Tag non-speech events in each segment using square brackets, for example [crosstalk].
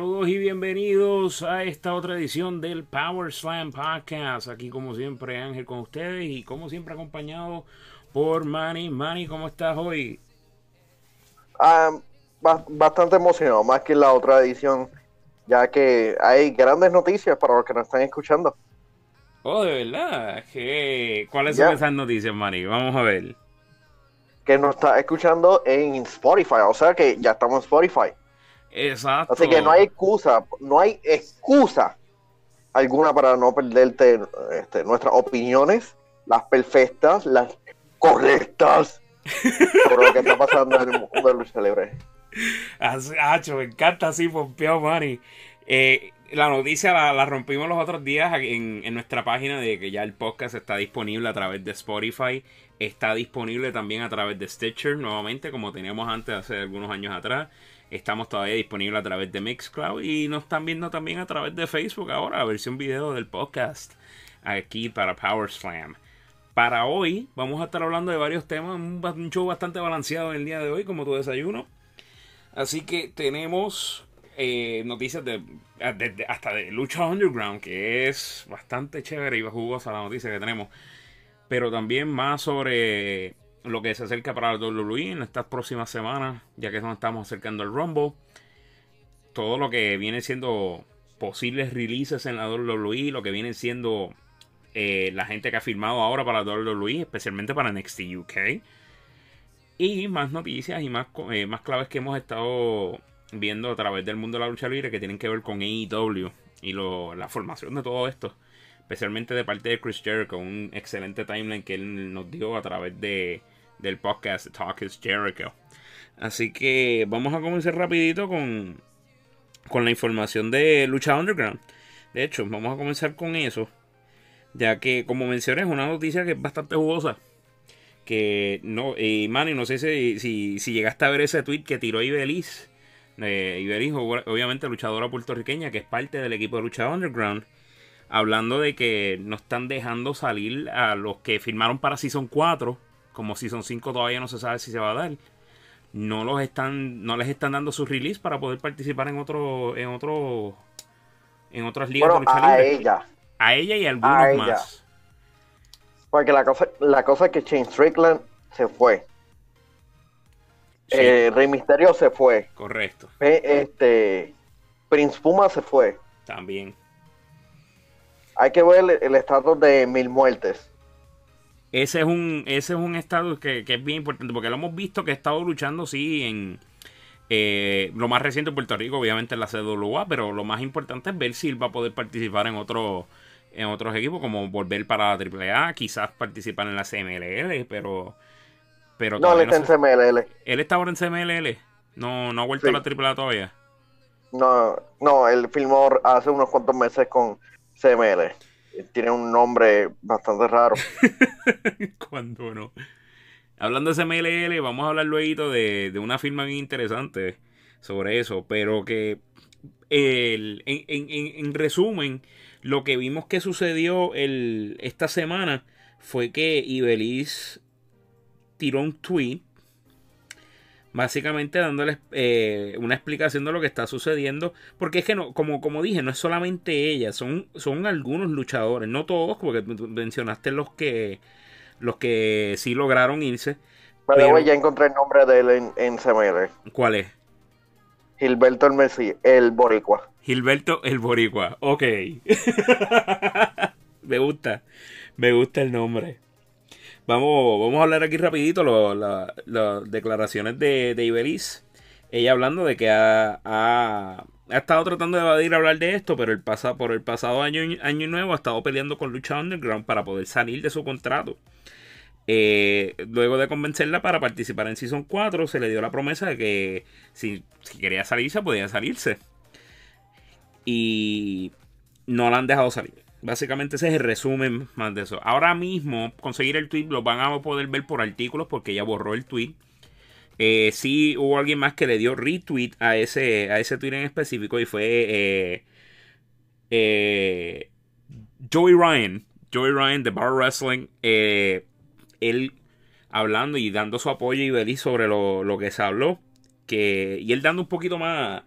Saludos y bienvenidos a esta otra edición del Power Slam Podcast. Aquí como siempre Ángel con ustedes y como siempre acompañado por Manny. Manny, ¿cómo estás hoy? Ah, bastante emocionado, más que la otra edición, ya que hay grandes noticias para los que nos están escuchando. Oh, de verdad. ¿Cuáles son esas noticias, Manny? Vamos a ver. Que nos está escuchando en Spotify, o sea que ya estamos en Spotify. Exacto. Así que no hay excusa, no hay excusa alguna para no perderte este, nuestras opiniones, las perfectas, las correctas, [laughs] por lo que está pasando en el mundo de lucha libre. Hacho, me encanta así, Pompeo Manny. Eh, la noticia la, rompimos los otros días en, en, nuestra página de que ya el podcast está disponible a través de Spotify. Está disponible también a través de Stitcher nuevamente, como teníamos antes hace algunos años atrás. Estamos todavía disponibles a través de Mixcloud y nos están viendo también a través de Facebook ahora, la versión video del podcast aquí para Power Slam. Para hoy vamos a estar hablando de varios temas, un, show bastante balanceado en el día de hoy, como tu desayuno. Así que tenemos eh, noticias de, hasta de Lucha Underground, que es bastante chévere y jugosa la noticia que tenemos. Pero también más sobre lo que se acerca para el WWE en estas próximas semanas, ya que nos estamos acercando al Rumble. Todo lo que viene siendo posibles releases en la WWE, lo que viene siendo eh, la gente que ha firmado ahora para la WWE, especialmente para NXT UK. Y más noticias y más, eh, más claves que hemos estado viendo a través del mundo de la lucha libre que tienen que ver con AEW y la formación de todo esto especialmente de parte de Chris Jericho, un excelente timeline que él nos dio a través de, del podcast Talk is Jericho. Así que vamos a comenzar rapidito con, con la información de Lucha Underground. De hecho, vamos a comenzar con eso, ya que como mencioné es una noticia que es bastante jugosa. Que no, y Manny, no sé si, si, llegaste a ver ese tweet que tiró Ibeliz. Eh, Ibeliz, obviamente luchadora puertorriqueña, que es parte del equipo de Lucha Underground hablando de que no están dejando salir a los que firmaron para Season 4, como Season 5 todavía no se sabe si se va a dar. No los están no les están dando su release para poder participar en otro en otro en otras ligas de lucha a ella. A ella y a algunos más. Porque la cosa la cosa es que Shane Strickland se fue. Eh, Rey Misterio se fue. Correcto. Este Prince Puma se fue. También hay que ver el estatus de Mil Muertes. Ese es un ese es un estatus que, es bien importante porque lo hemos visto que ha estado luchando sí en eh, lo más reciente en Puerto Rico obviamente en la CWA pero lo más importante es ver si él va a poder participar en otro en otros equipos como volver para la AAA quizás participar en la CMLL pero pero no él está en CMLL él está ahora en CMLL no no ha vuelto a la AAA todavía. No no él filmó hace unos cuantos meses con CML. Tiene un nombre bastante raro. [laughs] Cuando no. Hablando de CMLL, vamos a hablar luego de, una firma bien interesante sobre eso, pero que en, resumen, lo que vimos que sucedió el, esta semana fue que Ibeliz tiró un tweet básicamente dándoles eh, una explicación de lo que está sucediendo. Porque es que, no, como, como dije, no es solamente ella, son, son algunos luchadores, no todos, porque mencionaste los que, los que sí lograron irse. Pero, ya encontré el nombre de él en, en CMR. ¿Cuál es? Gilberto el Messi, el Boricua. Gilberto el Boricua, ok. [laughs] me gusta, me gusta el nombre. Vamos, a hablar aquí rapidito las declaraciones de, de Ibeliz. Ella hablando de que ha, estado tratando de evadir hablar de esto, pero el por el pasado año, año nuevo ha estado peleando con Lucha Underground para poder salir de su contrato. Eh, luego de convencerla para participar en Season 4, se le dio la promesa de que si, quería salirse, podía salirse. Y no la han dejado salir. Básicamente ese es el resumen más de eso. Ahora mismo, conseguir el tweet lo van a poder ver por artículos porque ya borró el tweet. Eh, sí hubo alguien más que le dio retweet a ese, a ese tweet en específico y fue eh, eh, Joey Ryan. Joey Ryan de Bar Wrestling. él hablando y dando su apoyo y velis sobre lo, lo, que se habló. Que, y él dando un poquito más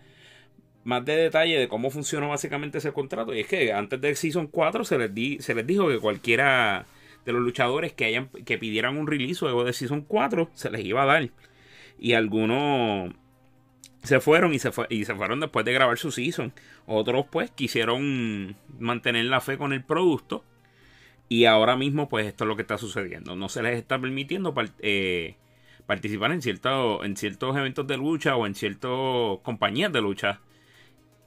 más de detalle de cómo funcionó básicamente ese contrato. Y es que antes del Season 4 se les, di, se les dijo que cualquiera de los luchadores que hayan que pidieran un release luego de Season 4 se les iba a dar. Y algunos se fueron y se, fue, y se fueron después de grabar su season. Otros pues quisieron mantener la fe con el producto. Y ahora mismo pues esto es lo que está sucediendo. No se les está permitiendo eh, participar en, cierto, en ciertos eventos de lucha o en ciertas compañías de lucha.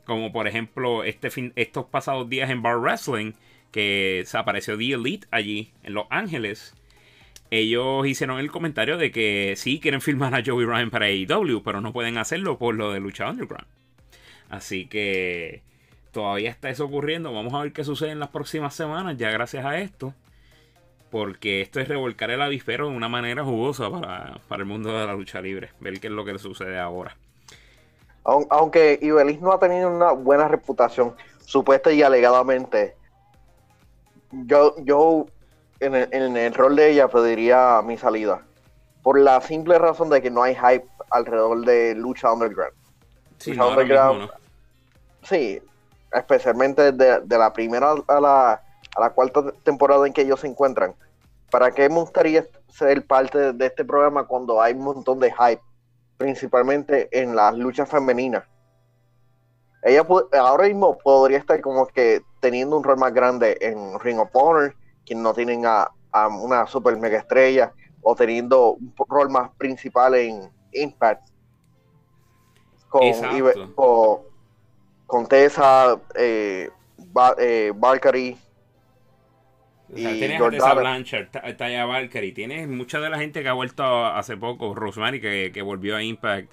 Como por ejemplo este fin, estos pasados días en Bar Wrestling. Que se apareció The Elite allí en Los Ángeles ellos hicieron el comentario de que sí quieren filmar a Joey Ryan para AEW, pero no pueden hacerlo por lo de Lucha Underground. Así que todavía está eso ocurriendo. Vamos a ver qué sucede en las próximas semanas, ya gracias a esto. Porque esto es revolcar el avispero de una manera jugosa para, el mundo de la lucha libre. Ver qué es lo que sucede ahora. Aunque Ibelis no ha tenido una buena reputación, supuesta y alegadamente, yo, yo en el, rol de ella pediría mi salida. Por la simple razón de que no hay hype alrededor de Lucha Underground. Sí, Underground, sí especialmente de, la primera a la, a la cuarta temporada en que ellos se encuentran. ¿Para qué me gustaría ser parte de este programa cuando hay un montón de hype? Principalmente en las luchas femeninas. Ella ahora mismo podría estar como que teniendo un rol más grande en Ring of Honor que no tienen a, una super mega estrella o teniendo un rol más principal en Impact. Con, con, Tessa, eh, eh Valkyrie. Tienes a Tessa Blanchard, Taya Valkyrie. Tienes mucha de la gente que ha vuelto hace poco, Rosemary, que, que volvió a Impact.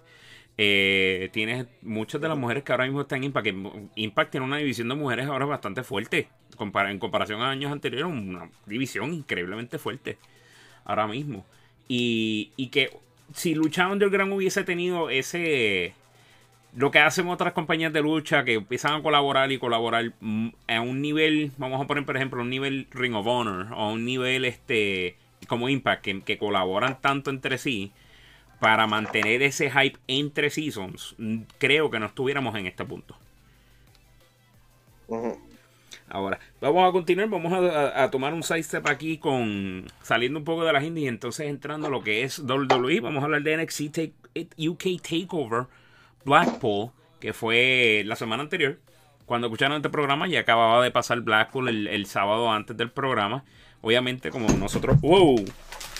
Eh, tienes muchas de las mujeres que ahora mismo están en Impact. Impact tiene una división de mujeres ahora bastante fuerte. en comparación a años anteriores, una división increíblemente fuerte. Ahora mismo. Y, y que si Lucha Underground hubiese tenido ese. Lo que hacen otras compañías de lucha que empiezan a colaborar y colaborar a un nivel, vamos a poner por ejemplo, un nivel Ring of Honor o un nivel este como Impact, que, que colaboran tanto entre sí para mantener ese hype entre seasons, creo que no estuviéramos en este punto. Ahora, vamos a continuar, vamos a, tomar un side step aquí con saliendo un poco de las indies y entonces entrando a lo que es WWE. Vamos a hablar de NXT UK Takeover Blackpool, que fue la semana anterior. Cuando escucharon este programa, ya acababa de pasar Blackpool el, el sábado antes del programa. Obviamente, como nosotros. ¡Wow!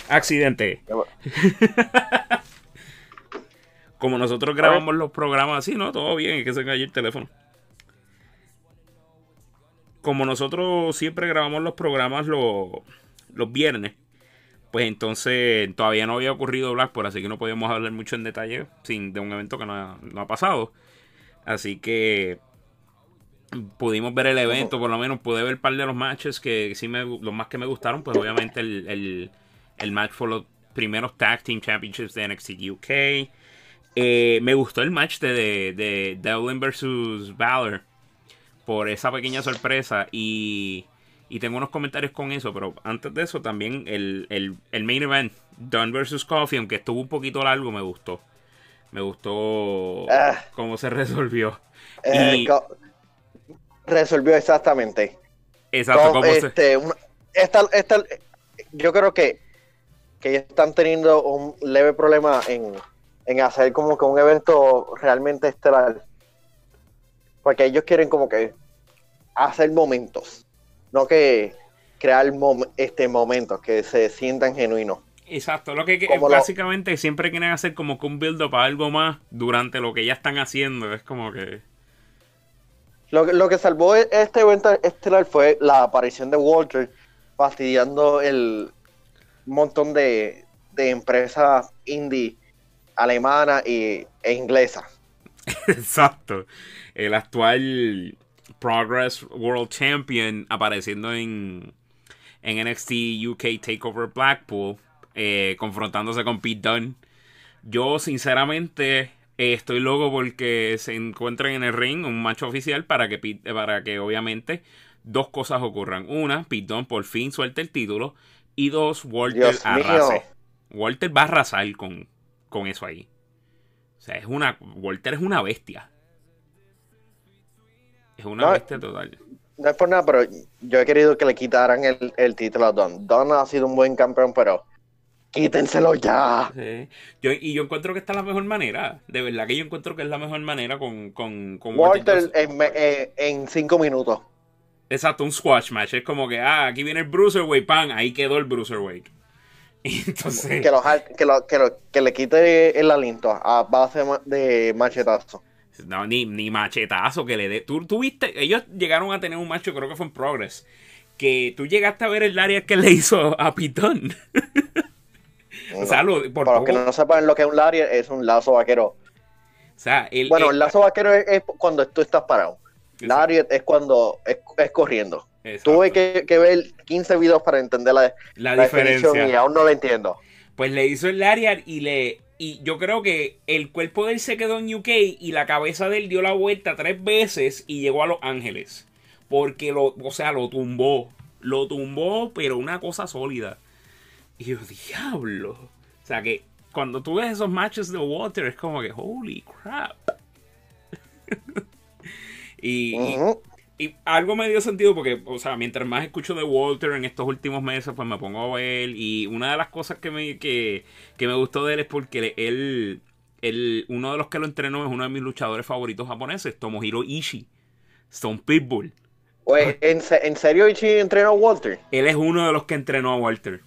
Accidente. [laughs] Como nosotros grabamos los programas así, ¿no? Todo bien, es que se cayó el teléfono. Como nosotros siempre grabamos los programas los, los viernes, pues entonces todavía no había ocurrido Blackpool, así que no podíamos hablar mucho en detalle sin, de un evento que no ha, pasado. Así que pudimos ver el evento, por lo menos pude ver un par de los matches que sí me, los más que me gustaron, pues obviamente el, el, match por los primeros Tag Team Championships de NXT UK. Eh, me gustó el match de, de, Devlin versus Balor por esa pequeña sorpresa y, y, tengo unos comentarios con eso, pero antes de eso también el, el, main event, Dunn versus Coffee, aunque estuvo un poquito largo, me gustó. Me gustó ah. cómo se [laughs] resolvió. Eh, resolvió exactamente. Exacto, este, yo creo que, que están teniendo un leve problema en en hacer como que un evento realmente estelar. Porque ellos quieren como que hacer momentos, no que crear este momentos que se sientan genuinos. Exacto, lo que, básicamente siempre quieren hacer como que un build para algo más durante lo que ya están haciendo, es como que... Lo, lo que salvó e-, este evento estelar fue la aparición de Walter fastidiando el montón de, de empresas indie alemana y, e inglesa. [laughs] Exacto. El actual Progress World Champion apareciendo en, en NXT UK Takeover Blackpool, eh, confrontándose con Pete Dunne. Yo, sinceramente, eh, estoy loco porque se encuentren en el ring un macho oficial para que, para que obviamente dos cosas ocurran. Una, Pete Dunne por fin suelte el título. Y dos, Walter arrase. Walter va a arrasar con, con eso ahí. O sea, es una. Walter es una bestia. Es una bestia total. No es por nada, pero yo he querido que le quitaran el, el título a Don. Don ha sido un buen campeón, pero quítenselo ya. Yo, y yo encuentro que esta es la mejor manera. De verdad que yo encuentro que es la mejor manera con, con, con Walter, en, eh, en, cinco minutos. Exacto, un squash match. Es como que, ah, aquí viene el Bruiserweight, pan, ahí quedó el Bruiserweight. [laughs] Entonces... Que, lo, que, que, le quite el aliento a base de machetazo. No, ni, ni machetazo que le dé. ¿Tú, ¿Tú, viste, ellos llegaron a tener un macho, creo que fue en Progress. Que tú llegaste a ver el área que le hizo a Pitón. [laughs] o sea, por Para los que no sepan lo que es un Lariat, es un lazo vaquero. O sea, el, bueno, el, lazo vaquero es, cuando tú estás parado. Lariat es cuando es, corriendo. Tuve que, ver 15 videos para entender la, la, diferencia y aún no lo entiendo. Pues le hizo el Lariat y le y yo creo que el cuerpo de él se quedó en UK y la cabeza de él dio la vuelta tres veces y llegó a Los Ángeles. Porque lo, o sea, lo tumbó. Lo tumbó, pero una cosa sólida. Y yo, diablo. O sea que cuando tú ves esos matches de Walter es como que, holy crap. [laughs] y, algo me dio sentido porque, o sea, mientras más escucho de Walter en estos últimos meses, pues me pongo a ver. Y una de las cosas que me, que, me gustó de él es porque él, él, uno de los que lo entrenó es uno de mis luchadores favoritos japoneses, Tomohiro Ishii, Stone Pitbull. Oye, ¿en, ¿en serio Ishii entrenó a Walter? Él es uno de los que entrenó a Walter.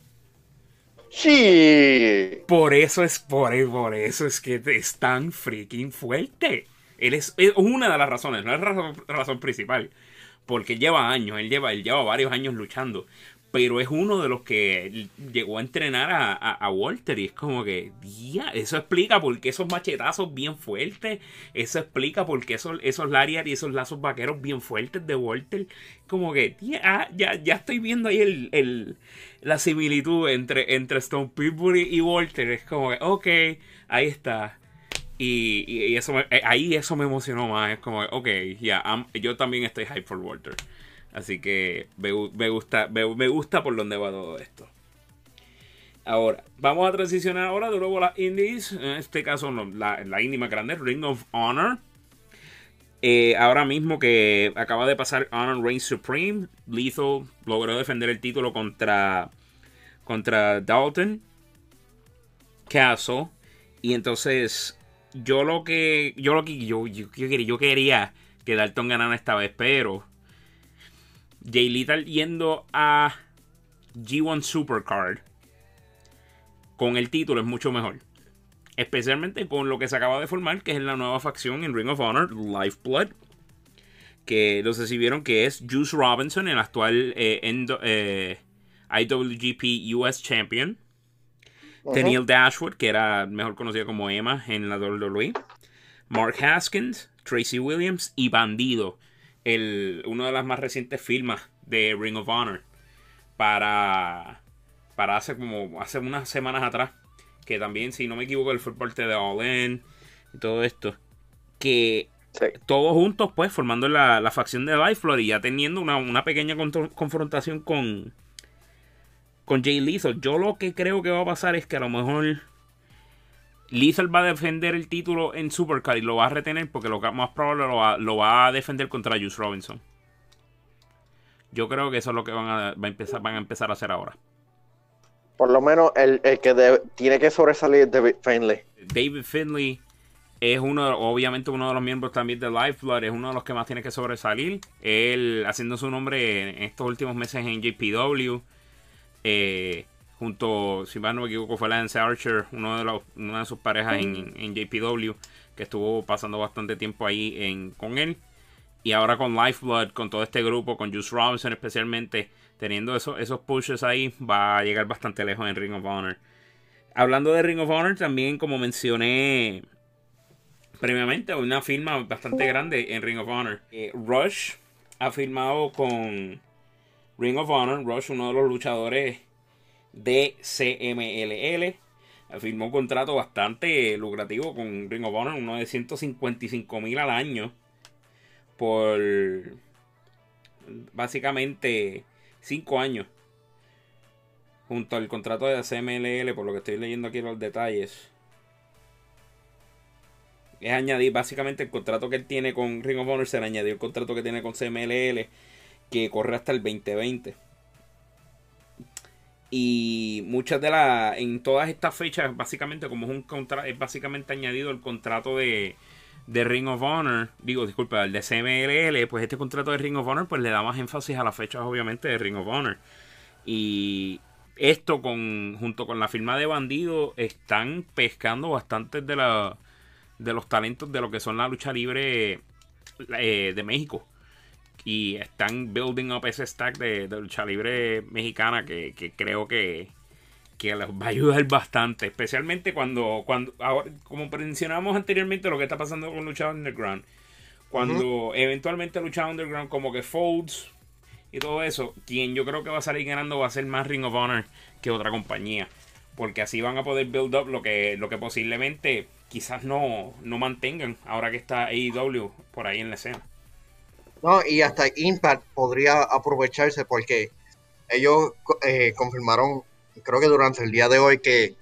Sí. Por eso es, por, por eso es que es tan freaking fuerte. Él es, una de las razones, no es la razón, principal. Porque lleva años, él lleva, él lleva varios años luchando pero es uno de los que llegó a entrenar a, Walter y es como que, ya, eso explica por qué esos machetazos bien fuertes, eso explica por qué esos, esos lariat y esos lazos vaqueros bien fuertes de Walter, como que, ah, ya, ya estoy viendo ahí el, la similitud entre, entre Stone Pitbull y Walter, es como que, ok, ahí está. Y, eso eh, ahí eso me emocionó más, es como, ok, ya, yo también estoy hype for Walter. Así que me, gusta, me, gusta por dónde va todo esto. Ahora, vamos a transicionar ahora de nuevo a las indies. En este caso, la, la indie más grande, Ring of Honor. Eh, ahora mismo que acaba de pasar Honor Reign Supreme, Lethal logró defender el título contra, contra Dalton Castle. Y entonces, yo lo que. Yo lo que. Yo, yo, quería, yo quería que Dalton ganara esta vez, pero Jay Lethal yendo a G1 Supercard con el título es mucho mejor. Especialmente con lo que se acaba de formar, que es la nueva facción en Ring of Honor, Lifeblood. Que si vieron que es Juice Robinson, el actual eh, eh, IWGP US Champion. Daniel Dashwood, que era mejor conocido como Emma en la WWE. Mark Haskins, Tracy Williams y Bandido, el, una de las más recientes firmas de Ring of Honor. Para, para hace como hace unas semanas atrás, que también, si no me equivoco, el fue parte de All In y todo esto, que todos juntos, pues, formando la, facción de Lifeblood y ya teniendo una, pequeña confrontación con, con Jay Lethal. Yo lo que creo que va a pasar es que a lo mejor Lethal va a defender el título en Supercard y lo va a retener porque lo más probable lo va, a defender contra Juice Robinson. Yo creo que eso es lo que van a, empezar, van a empezar a hacer ahora. Por lo menos el, que tiene que sobresalir es David Finley. David Finley es uno, obviamente uno de los miembros también de Lifeblood, es uno de los que más tiene que sobresalir. Él haciendo su nombre en estos últimos meses en JPW. Eh, junto, si más no me equivoco, fue Lance Archer, uno de los, una de sus parejas en, en, JPW, que estuvo pasando bastante tiempo ahí en, con él. Y ahora con Lifeblood, con todo este grupo, con Juice Robinson especialmente, teniendo esos, esos pushes ahí, va a llegar bastante lejos en Ring of Honor. Hablando de Ring of Honor, también como mencioné previamente, una firma bastante grande en Ring of Honor. Eh, Rush ha firmado con Ring of Honor. Rush, uno de los luchadores de CMLL. Firmó un contrato bastante lucrativo con Ring of Honor, uno de 155 mil al año. Por básicamente 5 años. Junto al contrato de CMLL, por lo que estoy leyendo aquí los detalles. Es añadir básicamente el contrato que él tiene con Ring of Honor, se le añadió el contrato que tiene con CMLL, que corre hasta el 2020. Y muchas de las, en todas estas fechas, básicamente como es un contrato, es básicamente añadido el contrato de, de Ring of Honor, digo, disculpa, el de CMLL, pues este contrato de Ring of Honor pues le da más énfasis a las fechas obviamente de Ring of Honor. Y esto con junto con la firma de Bandido están pescando bastantes de la de los talentos de lo que son la lucha libre eh, de México y están building up ese stack de, lucha libre mexicana que, creo que, que les va a ayudar bastante, especialmente cuando, cuando como mencionamos anteriormente, lo que está pasando con Lucha Underground, cuando eventualmente Lucha Underground como que folds y todo eso, quien yo creo que va a salir ganando va a ser más Ring of Honor que otra compañía, porque así van a poder build up lo que, lo que posiblemente quizás no, no mantengan ahora que está AEW por ahí en la escena. No, y hasta Impact podría aprovecharse porque ellos eh, confirmaron, creo que durante el día de hoy, que eh,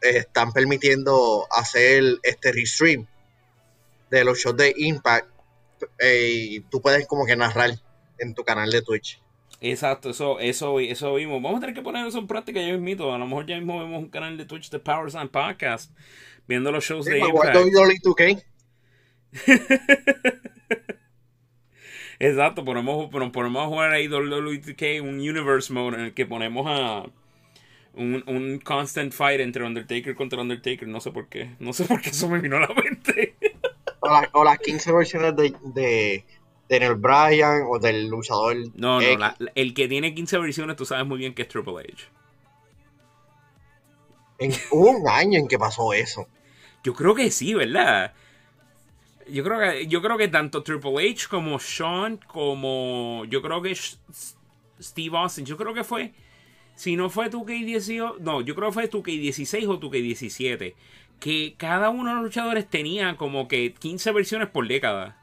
están permitiendo hacer este restream de los shows de Impact eh, y tú puedes como que narrar en tu canal de Twitch. Exacto, eso, eso, eso vimos. Vamos a tener que poner eso en práctica ya mismo. A lo mejor ya mismo vemos un canal de Twitch de Powers and Podcast viendo los shows de Impact. [laughs] Exacto, ponemos, ponemos a jugar ahí WWE un Universe Mode en el que ponemos a un, un constant fight entre Undertaker contra Undertaker. No sé por qué. No sé por qué eso me vino a la mente. o, las 15 versiones de, de, de Neil Bryan o del luchador. No, no, el que tiene 15 versiones tú sabes muy bien que es Triple H. En, hubo un año en que pasó eso. Yo creo que sí, ¿verdad? Yo creo que, yo creo que tanto Triple H como Sean, como yo creo que Steve Austin, yo creo que fue, si no fue 2K18, no, yo creo que fue 2K16 o 2K17, que cada uno de los luchadores tenía como que 15 versiones por década.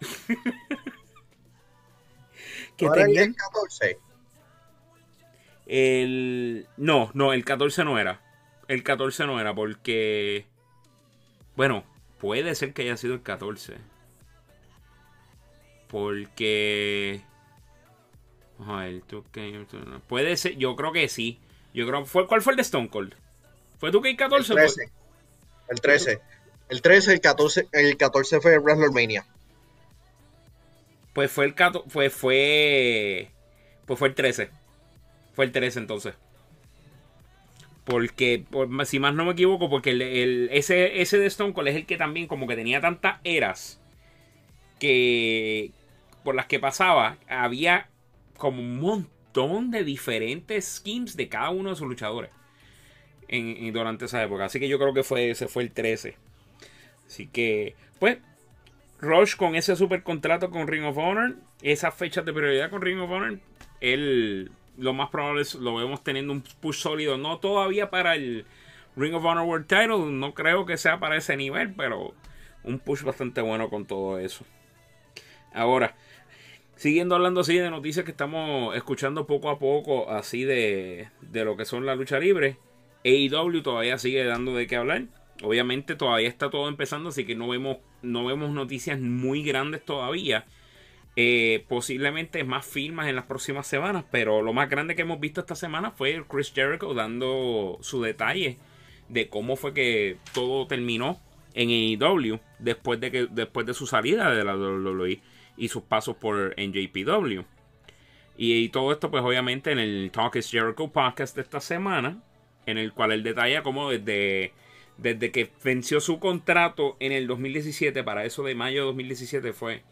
[laughs] que tenían el 14? El no, no, el 14 no era. El 14 no era porque bueno, Puede ser que haya sido el 14. Porque. Puede ser, yo creo que sí. Yo creo, ¿fue, ¿Cuál fue el de Stone Cold? ¿Fue tú que 14? El 13. El 13. El 13, el 14, el 14 fue WrestleMania. Pues fue el 14, fue, fue, pues fue el 13. Fue el 13 entonces. Porque, si más no me equivoco, porque ese, ese de Stone Cold es el que también como que tenía tantas eras que por las que pasaba, había como un montón de diferentes skins de cada uno de sus luchadores en, durante esa época. Así que yo creo que fue, ese fue el 13. Así que, pues, Rush con ese super contrato con Ring of Honor, esas fechas de prioridad con Ring of Honor, él lo más probable es lo vemos teniendo un push sólido. No todavía para el Ring of Honor World Title. No creo que sea para ese nivel, pero un push bastante bueno con todo eso. Ahora, siguiendo hablando así de noticias que estamos escuchando poco a poco, así de, de lo que son la lucha libre. AEW todavía sigue dando de qué hablar. Obviamente todavía está todo empezando, así que no vemos, no vemos noticias muy grandes todavía. Eh, posiblemente más firmas en las próximas semanas, pero lo más grande que hemos visto esta semana fue Chris Jericho dando su detalle de cómo fue que todo terminó en AEW después de que después de su salida de la WWE y sus pasos por NJPW. Y, todo esto pues obviamente en el Talk is Jericho podcast de esta semana, en el cual él detalla cómo desde desde que venció su contrato en el 2017, para eso de mayo de 2017 fue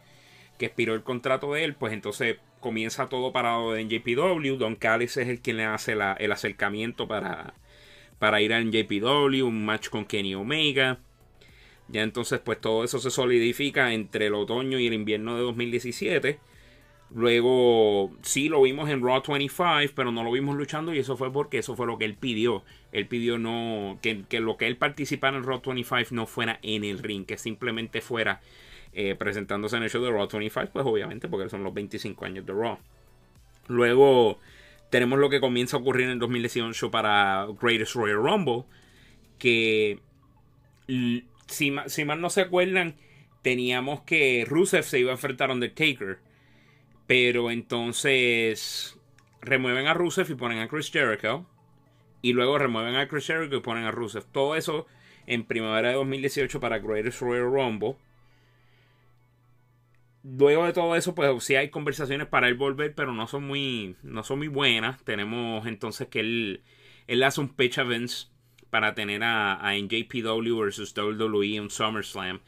que expiró el contrato de él, pues entonces comienza todo parado en JPW. Don Callis es el quien le hace el acercamiento para, para ir a JPW, un match con Kenny Omega. Ya entonces, pues todo eso se solidifica entre el otoño y el invierno de 2017. Luego, sí lo vimos en Raw 25, pero no lo vimos luchando y eso fue porque eso fue lo que él pidió. Él pidió no que, que lo que él participara en Raw 25 no fuera en el ring, que simplemente fuera eh, presentándose en el show de Raw 25, pues obviamente porque son los 25 años de Raw. Luego tenemos lo que comienza a ocurrir en el 2018 para Greatest Royal Rumble, que si, si mal no se acuerdan, teníamos que Rusev se iba a enfrentar a Undertaker. Pero entonces remueven a Rusev y ponen a Chris Jericho. Y luego remueven a Chris Jericho y ponen a Rusev. Todo eso en primavera de 2018 para Greatest Royal Rumble. Luego de todo eso, pues sí hay conversaciones para él volver, pero no son muy, no son muy buenas. Tenemos entonces que él, él hace un pitch Vince para tener a, a NJPW versus WWE en SummerSlam.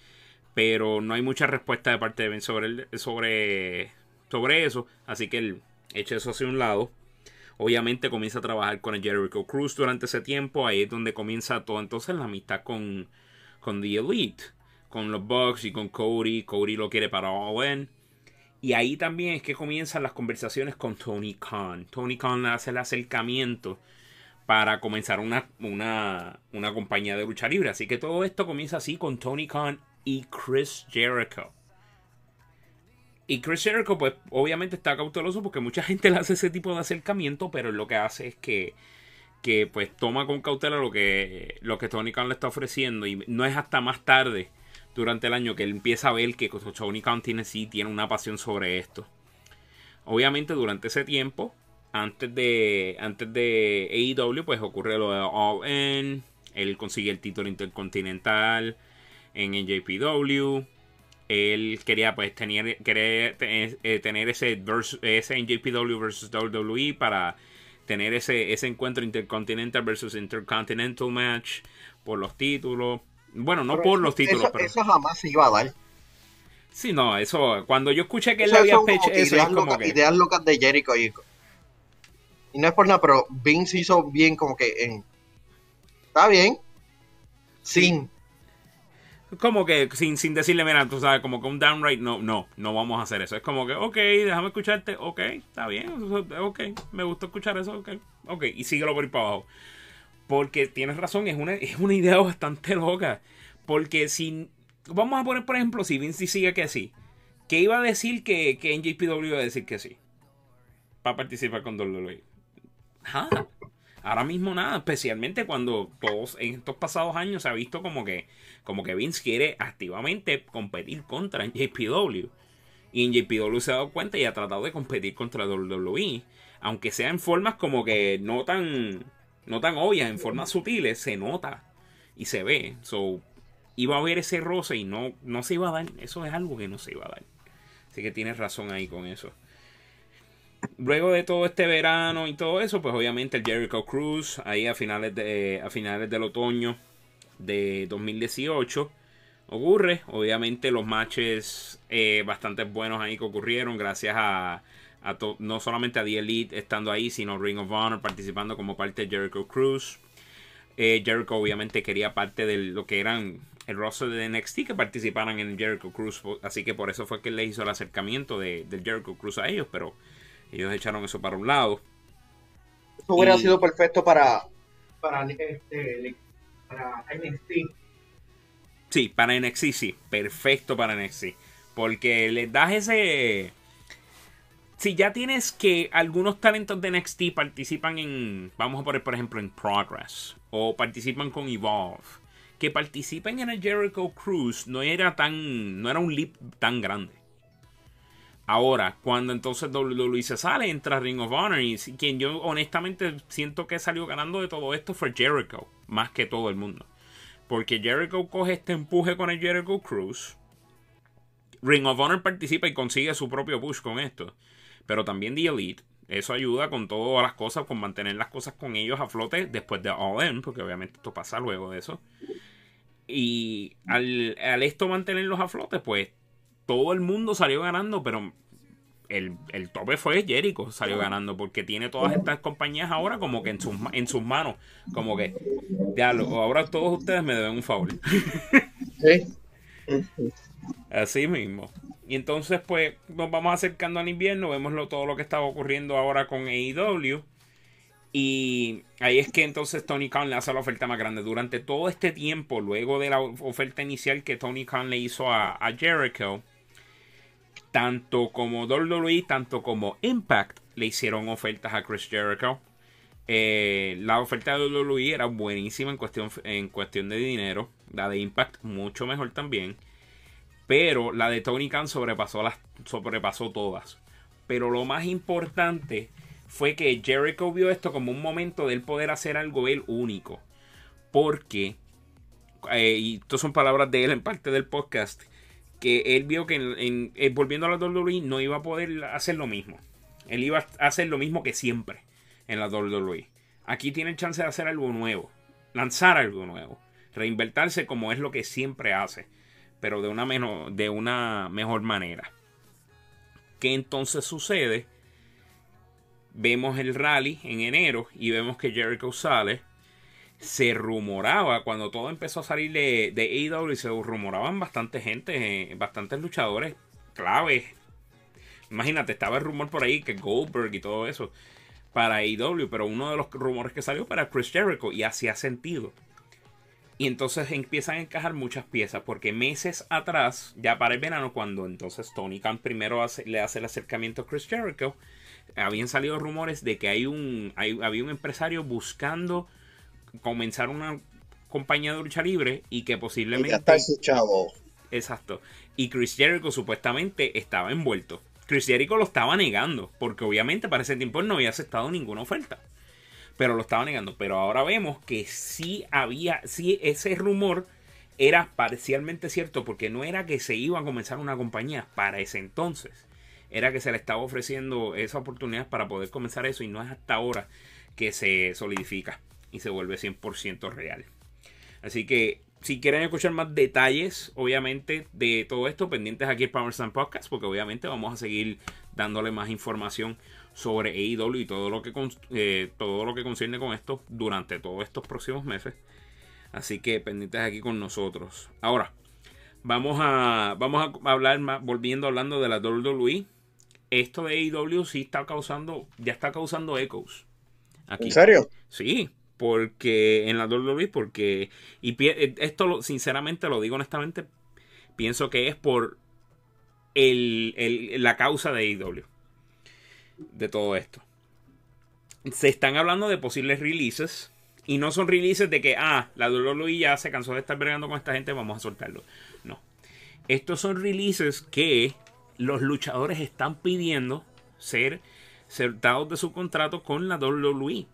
Pero no hay mucha respuesta de parte de Vince sobre, sobre, sobre eso. Así que él echa eso hacia un lado. Obviamente comienza a trabajar con el Jericho Cruz durante ese tiempo. Ahí es donde comienza todo entonces la amistad con, con The Elite. Con los Bucks y con Cody. Cody lo quiere para All In. Y ahí también es que comienzan las conversaciones con Tony Khan. Tony Khan hace el acercamiento para comenzar una, una, una compañía de lucha libre. Así que todo esto comienza así con Tony Khan y Chris Jericho. Y Chris Jericho, pues obviamente está cauteloso porque mucha gente le hace ese tipo de acercamiento, pero lo que hace es que, que pues toma con cautela lo que, lo que Tony Khan le está ofreciendo y no es hasta más tarde durante el año que él empieza a ver que Tony tiene sí tiene una pasión sobre esto. Obviamente durante ese tiempo, antes de antes de AEW, pues ocurre lo de All In, él consigue el título intercontinental en NJPW. Él quería pues tener, querer, eh, tener ese, ese NJPW versus WWE para tener ese, ese encuentro intercontinental versus intercontinental match por los títulos. Bueno, no por los títulos, eso, pero... Eso jamás se iba a dar. Sí, no, eso... Cuando yo escuché que él había pecho... Eso es como que... Ideas locas de Jericho y... Y no es por nada, pero Vince hizo bien como que en... Está bien. Sin como que sin, sin decirle, mira, tú sabes, como que un downright, no, no, no vamos a hacer eso. Es como que, ok, déjame escucharte, ok, está bien, ok, me gusta escuchar eso, ok, ok, y síguelo por ahí para abajo. Porque tienes razón, es una, es una idea [laughs] bastante loca. Porque si, vamos a poner, por ejemplo, si Vince sigue que sí, que iba a decir que, que NJPW iba a decir que sí, para participar con WWE. Nada. Ahora mismo nada, especialmente cuando todos en estos pasados años se ha visto como que, como que Vince quiere activamente competir contra NJPW. Y NJPW se ha dado cuenta y ha tratado de competir contra WWE. Aunque sea en formas como que no tan, no tan obvias, en formas sutiles, se nota y se ve. So, iba a haber ese roce y no, no se iba a dar. Eso es algo que no se iba a dar. Así que tienes razón ahí con eso luego de todo este verano y todo eso, pues obviamente el Jericho Cruise, ahí a finales, de, a finales del otoño de 2018, ocurre. Obviamente los matches eh, bastante buenos ahí que ocurrieron, gracias a, no solamente a The Elite estando ahí, sino Ring of Honor participando como parte de Jericho Cruise. Eh, Jericho obviamente quería parte de lo que eran el roster de NXT que participaran en Jericho Cruise, así que por eso fue que le hizo el acercamiento de, del Jericho Cruise a ellos, pero ellos echaron eso para un lado. Eso hubiera sido perfecto para, para, este, para NXT. Sí, para NXT, sí. Perfecto para NXT. Porque les das ese. Si ya tienes que algunos talentos de NXT participan en. Vamos a poner, por ejemplo, en Progress. O participan con Evolve. Que participen en el Jericho Cruise no era tan. No era un leap tan grande. Ahora, cuando entonces WWE se sale, entra Ring of Honor y quien yo honestamente siento que salió ganando de todo esto fue Jericho, más que todo el mundo. Porque Jericho coge este empuje con el Jericho Cruise. Ring of Honor participa y consigue su propio push con esto. Pero también The Elite. Eso ayuda con todas las cosas, con mantener las cosas con ellos a flote después de All In, porque obviamente esto pasa luego de eso. Y al, al esto mantenerlos a flote, pues todo el mundo salió ganando, pero el, tope fue Jericho, salió ganando, porque tiene todas estas compañías ahora como que en sus, en sus manos, como que, ya, ahora todos ustedes me deben un favor. [laughs] Así mismo. Y entonces, pues, nos vamos acercando al invierno, vemos todo lo que estaba ocurriendo ahora con AEW. Y ahí es que entonces Tony Khan le hace la oferta más grande. Durante todo este tiempo, luego de la oferta inicial que Tony Khan le hizo a, a Jericho, tanto como WWE, tanto como Impact le hicieron ofertas a Chris Jericho. Eh, la oferta de WWE era buenísima en cuestión, en cuestión de dinero. La de Impact mucho mejor también. Pero la de Tony Khan sobrepasó, las, sobrepasó todas. Pero lo más importante fue que Jericho vio esto como un momento de él poder hacer algo él único. Porque, eh, y estas son palabras de él en parte del podcast, que él vio que en, eh, volviendo a la WWE no iba a poder hacer lo mismo. Él iba a hacer lo mismo que siempre en la WWE. Aquí tiene chance de hacer algo nuevo, lanzar algo nuevo, reinvertirse como es lo que siempre hace, pero de una, de una mejor manera. ¿Qué entonces sucede? Vemos el rally en enero y vemos que Jericho sale. Se rumoraba, cuando todo empezó a salir de, de AEW, se rumoraban bastante gente, eh, bastantes luchadores claves. Imagínate, estaba el rumor por ahí que Goldberg y todo eso para AEW, pero uno de los rumores que salió para Chris Jericho y hacía sentido. Y entonces empiezan a encajar muchas piezas, porque meses atrás, ya para el verano, cuando entonces Tony Khan primero le hace el acercamiento a Chris Jericho, habían salido rumores de que hay un, había un empresario buscando comenzar una compañía de lucha libre y que posiblemente... Y está su chavo. Exacto. Y Chris Jericho supuestamente estaba envuelto. Chris Jericho lo estaba negando, porque obviamente para ese tiempo no había aceptado ninguna oferta. Pero lo estaba negando. Pero ahora vemos que sí había, sí ese rumor era parcialmente cierto, porque no era que se iba a comenzar una compañía para ese entonces. Era que se le estaba ofreciendo esa oportunidad para poder comenzar eso y no es hasta ahora que se solidifica y se vuelve 100% real. Así que si quieren escuchar más detalles, obviamente, de todo esto, pendientes aquí en Power Podcast, porque obviamente vamos a seguir dándole más información sobre AEW y todo lo que eh, todo lo que concierne con esto durante todos estos próximos meses. Así que pendientes aquí con nosotros. Ahora, vamos a, vamos a hablar más, volviendo hablando de la WWE. Esto de AEW sí está causando, ya está causando ecos. Aquí. ¿En serio? Sí, porque en la WWE, porque, y esto sinceramente lo digo honestamente, pienso que es por el, la causa de AEW, de todo esto. Se están hablando de posibles releases. Y no son releases de que, ah, la WWE ya se cansó de estar bregando con esta gente, vamos a soltarlo. No. Estos son releases que los luchadores están pidiendo ser certados de su contrato con la WWE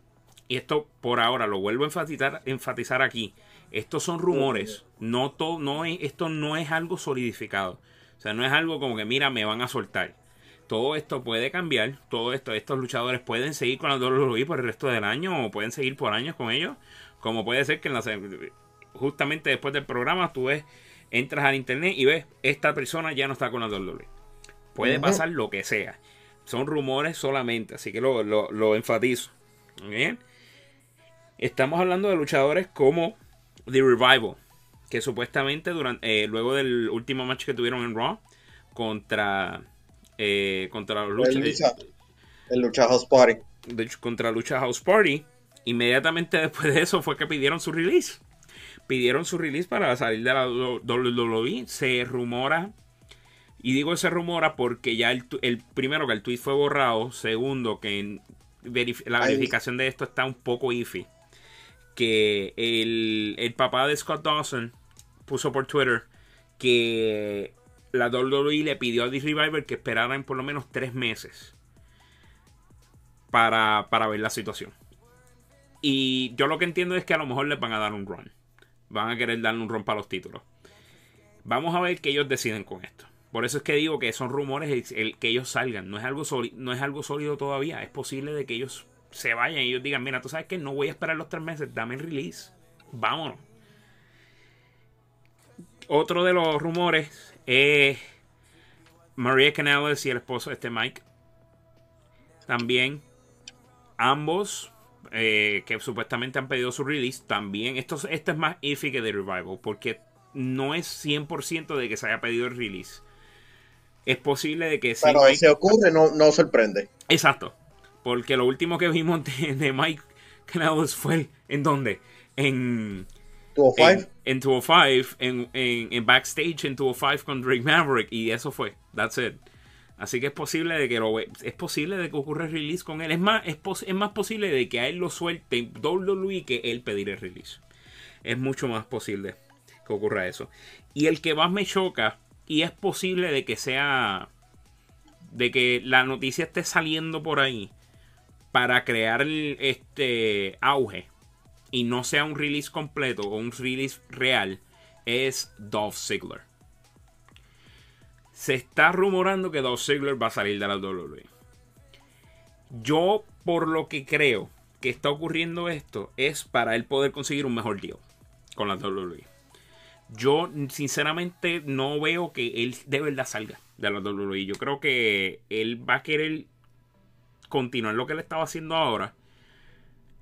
y esto por ahora lo vuelvo a enfatizar, enfatizar aquí. Estos son rumores. No todo, no es, esto no es algo solidificado. O sea, no es algo como que, mira, me van a soltar. Todo esto puede cambiar. Todo esto, estos luchadores pueden seguir con la WWE por el resto del año o pueden seguir por años con ellos. Como puede ser que en la, justamente después del programa tú ves, entras al internet y ves, esta persona ya no está con la WWE. Puede pasar lo que sea. Son rumores solamente, así que lo, lo, lo enfatizo. ¿Bien? Estamos hablando de luchadores como The Revival, que supuestamente durante, eh, luego del último match que tuvieron en Raw contra eh, contra los lucha, el, lucha, House Party. contra Lucha House Party, inmediatamente [laughs] después de eso fue que pidieron su release. Pidieron su release para salir de la WWE. Se rumora y digo se rumora porque ya el, el, primero que el tweet fue borrado, segundo que la verificación de esto está un poco iffy que el, papá de Scott Dawson puso por Twitter que la WWE le pidió a The Revival que esperaran por lo menos tres meses para, para ver la situación. Y yo lo que entiendo es que a lo mejor les van a dar un run. Van a querer darle un run para los títulos. Vamos a ver qué ellos deciden con esto. Por eso es que digo que son rumores el, que ellos salgan. No es, algo no es algo sólido todavía. Es posible de que ellos se vayan y ellos digan, mira, tú sabes que no voy a esperar los tres meses, dame el release. Vámonos. Otro de los rumores es Maria Canales y el esposo de este Mike. También ambos eh, que supuestamente han pedido su release. También, esto, esto es más iffy que de Revival porque no es 100% de que se haya pedido el release. Es posible de que Pero si se ocurre, no, no sorprende. Exacto. Porque lo último que vimos de, Mike Canales fue en dónde? En 205. En, 205, en, en, en, backstage en 205 con Drake Maverick. Y eso fue. That's it. Así que es posible de que lo es posible de que ocurra el release con él. Es más, es, es más posible de que a él lo suelte WWE que él pedir el release. Es mucho más posible que ocurra eso. Y el que más me choca, y es posible de que sea. de que la noticia esté saliendo por ahí para crear este auge y no sea un release completo o un release real, es Dolph Ziggler. Se está rumorando que Dolph Ziggler va a salir de la WWE. Yo, por lo que creo que está ocurriendo esto, es para él poder conseguir un mejor deal con la WWE. Yo, sinceramente, no veo que él de verdad salga de la WWE. Yo creo que él va a querer continuar lo que él estaba haciendo ahora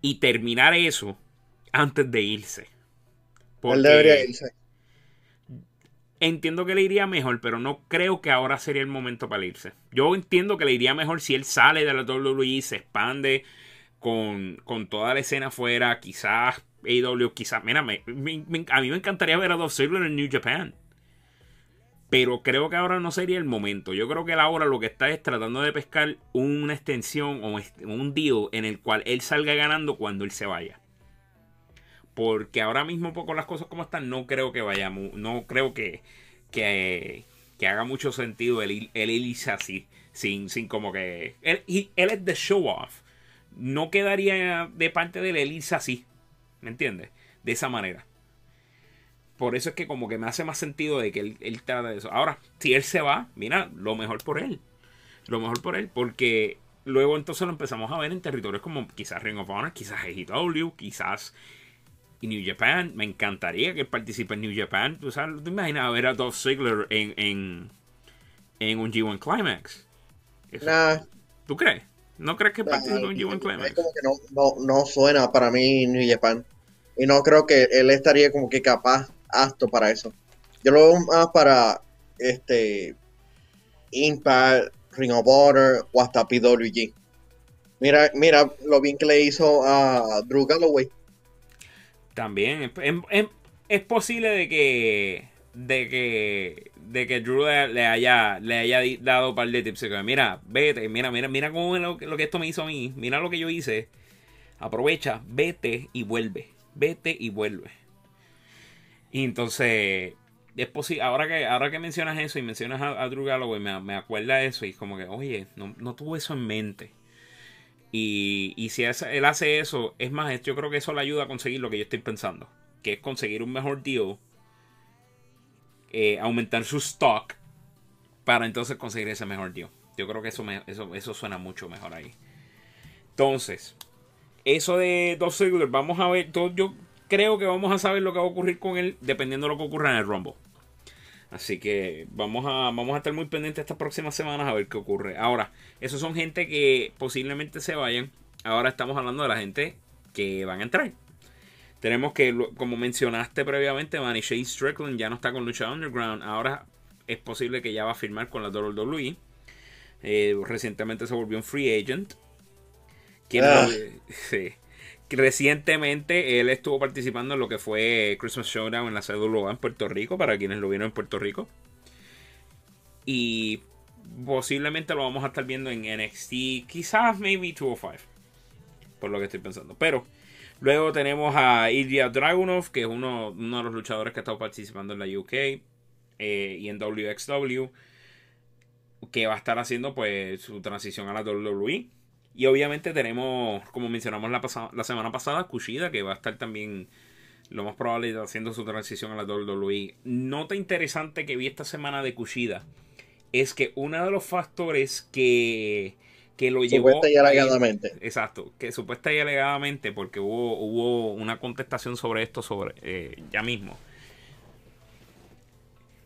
y terminar eso antes de irse. él debería irse entiendo que le iría mejor, pero no creo que ahora sería el momento para irse. Yo entiendo que le iría mejor si él sale de la WWE, se expande con, toda la escena afuera, quizás AW, quizás, mira, a mí me encantaría ver a Dolph Ziggler en New Japan. Pero creo que ahora no sería el momento. Yo creo que él ahora lo que está es tratando de pescar una extensión o un deal en el cual él salga ganando cuando él se vaya. Porque ahora mismo, poco las cosas como están, no creo que vayamos. No creo que, que, haga mucho sentido el, el así. Sin, sin como que. Él, él es de show off. No quedaría de parte de él así. ¿Me entiendes? De esa manera. Por eso es que como que me hace más sentido de que él, él trata de eso. Ahora, si él se va, mira, lo mejor por él. Lo mejor por él. Porque luego entonces lo empezamos a ver en territorios como quizás Ring of Honor, quizás AEW, quizás y New Japan. Me encantaría que participe en New Japan. ¿Tú, sabes, ¿tú imaginas ver a Dolph Ziggler en, en, en un G1 Climax? ¿Tú crees? ¿No crees que participe en un G1 Climax? Como que no, no, no, suena para mí New Japan. Y no creo que él estaría como que capaz, apto para eso. Yo lo veo más para este Impact, Ring of Honor o hasta PWG. Mira, mira lo bien que le hizo a Drew Galloway. También. Es, posible de que de que de que Drew le, haya le haya dado un par de tips. Mira vete mira mira mira cómo lo, lo, que esto me hizo a mí. Mira lo que yo hice. Aprovecha vete y vuelve. Vete y vuelve. Y entonces es posible ahora que ahora que mencionas eso y mencionas a, Drew Galloway me, me acuerda de eso y como que oye no, no tuve eso en mente y, si él hace eso, es más, yo creo que eso le ayuda a conseguir lo que yo estoy pensando. Que es conseguir un mejor deal. Eh, aumentar su stock. Para entonces conseguir ese mejor deal. Yo creo que eso, suena mucho mejor ahí. Entonces, eso de Dos Ziggler, vamos a ver. Yo creo que vamos a saber lo que va a ocurrir con él dependiendo de lo que ocurra en el Rumble. Así que vamos a, vamos a estar muy pendientes estas próximas semanas a ver qué ocurre. Ahora, esos son gente que posiblemente se vayan. Ahora estamos hablando de la gente que van a entrar. Tenemos que, como mencionaste previamente, Manny Shea Strickland ya no está con Lucha Underground. Ahora es posible que ya va a firmar con la WWE. Eh, recientemente se volvió un free agent. Ah. [laughs] sí recientemente él estuvo participando en lo que fue Christmas Showdown en la CWA en Puerto Rico, para quienes lo vieron en Puerto Rico. Y posiblemente lo vamos a estar viendo en NXT, quizás maybe 205, por lo que estoy pensando. Pero luego tenemos a Ilya Dragunov, que es uno, de los luchadores que ha estado participando en la UK eh, y en WXW, que va a estar haciendo pues su transición a la WWE. Y obviamente tenemos, como mencionamos la, la semana pasada, Kushida, que va a estar también lo más probable haciendo su transición a la WWE. Nota interesante que vi esta semana de Kushida es que uno de los factores que, que lo llevó. Supuesta y alegadamente. exacto, que supuesta y alegadamente, porque hubo, hubo una contestación sobre esto sobre eh, ya mismo.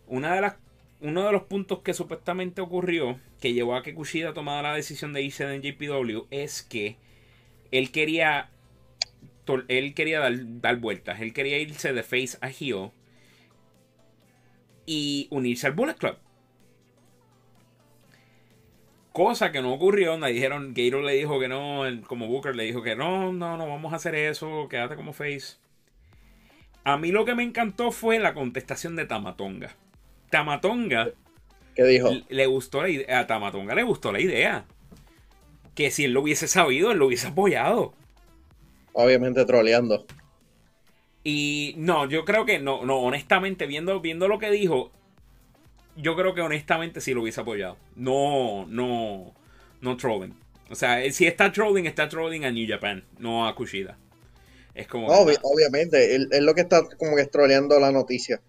Una de las uno de los puntos que supuestamente ocurrió, que llevó a que Kushida tomara la decisión de irse de JPW, es que él quería. Él quería dar, vueltas. Él quería irse de Face a Heel. Y unirse al Bullet Club. Cosa que no ocurrió. Me dijeron, Gator le dijo que no. Como Booker le dijo que no, no, no vamos a hacer eso. Quédate como Face. A mí lo que me encantó fue la contestación de Tamatonga. Tamatonga. ¿Qué dijo? Le gustó la idea, a Tamatonga le gustó la idea. Que si él lo hubiese sabido, él lo hubiese apoyado. Obviamente troleando. Y no, yo creo que no, no, honestamente, viendo, viendo lo que dijo, yo creo que honestamente sí lo hubiese apoyado. No, no, no trolling. O sea, si está trolling, está trolling a New Japan, no a Kushida. Es como. obviamente, él, es lo que está como que troleando la noticia.